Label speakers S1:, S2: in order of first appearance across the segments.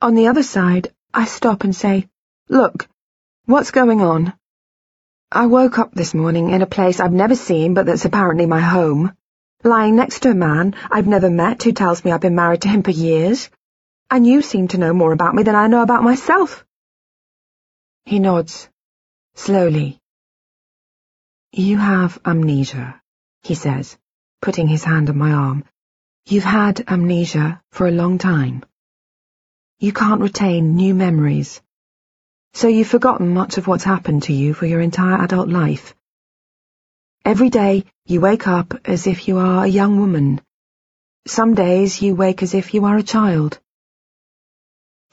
S1: On the other side, I stop and say, Look, what's going on? I woke up this morning in a place I've never seen but that's apparently my home, lying next to a man I've never met who tells me I've been married to him for years, and you seem to know more about me than I know about myself. He nods, slowly. You have amnesia, he says, putting his hand on my arm. You've had amnesia for a long time. You can't retain new memories. So you've forgotten much of what's happened to you for your entire adult life. Every day you wake up as if you are a young woman. Some days you wake as if you are a child.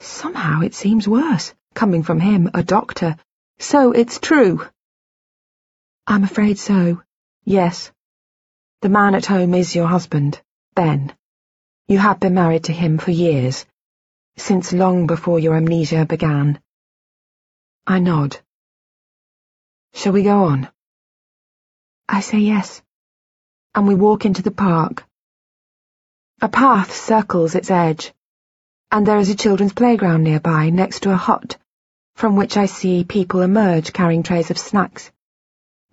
S1: Somehow it seems worse, coming from him, a doctor. So it's true. I'm afraid so. Yes. The man at home is your husband, Ben. You have been married to him for years, since long before your amnesia began. I nod. Shall we go on? I say yes, and we walk into the park. A path circles its edge and there is a children's playground nearby next to a hut, from which I see people emerge carrying trays of snacks.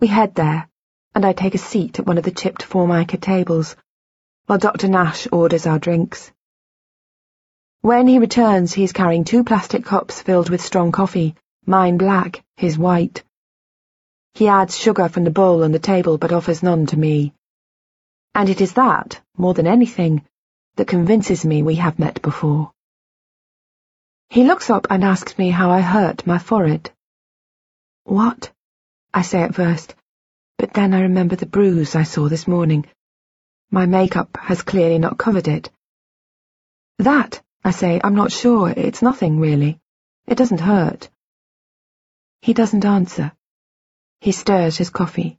S1: We head there, and I take a seat at one of the chipped formica tables, while Dr. Nash orders our drinks. When he returns, he is carrying two plastic cups filled with strong coffee, mine black, his white. He adds sugar from the bowl on the table but offers none to me. And it is that, more than anything, that convinces me we have met before. He looks up and asks me how I hurt my forehead. What? I say at first, but then I remember the bruise I saw this morning. My makeup has clearly not covered it. That, I say, I'm not sure. It's nothing, really. It doesn't hurt. He doesn't answer. He stirs his coffee.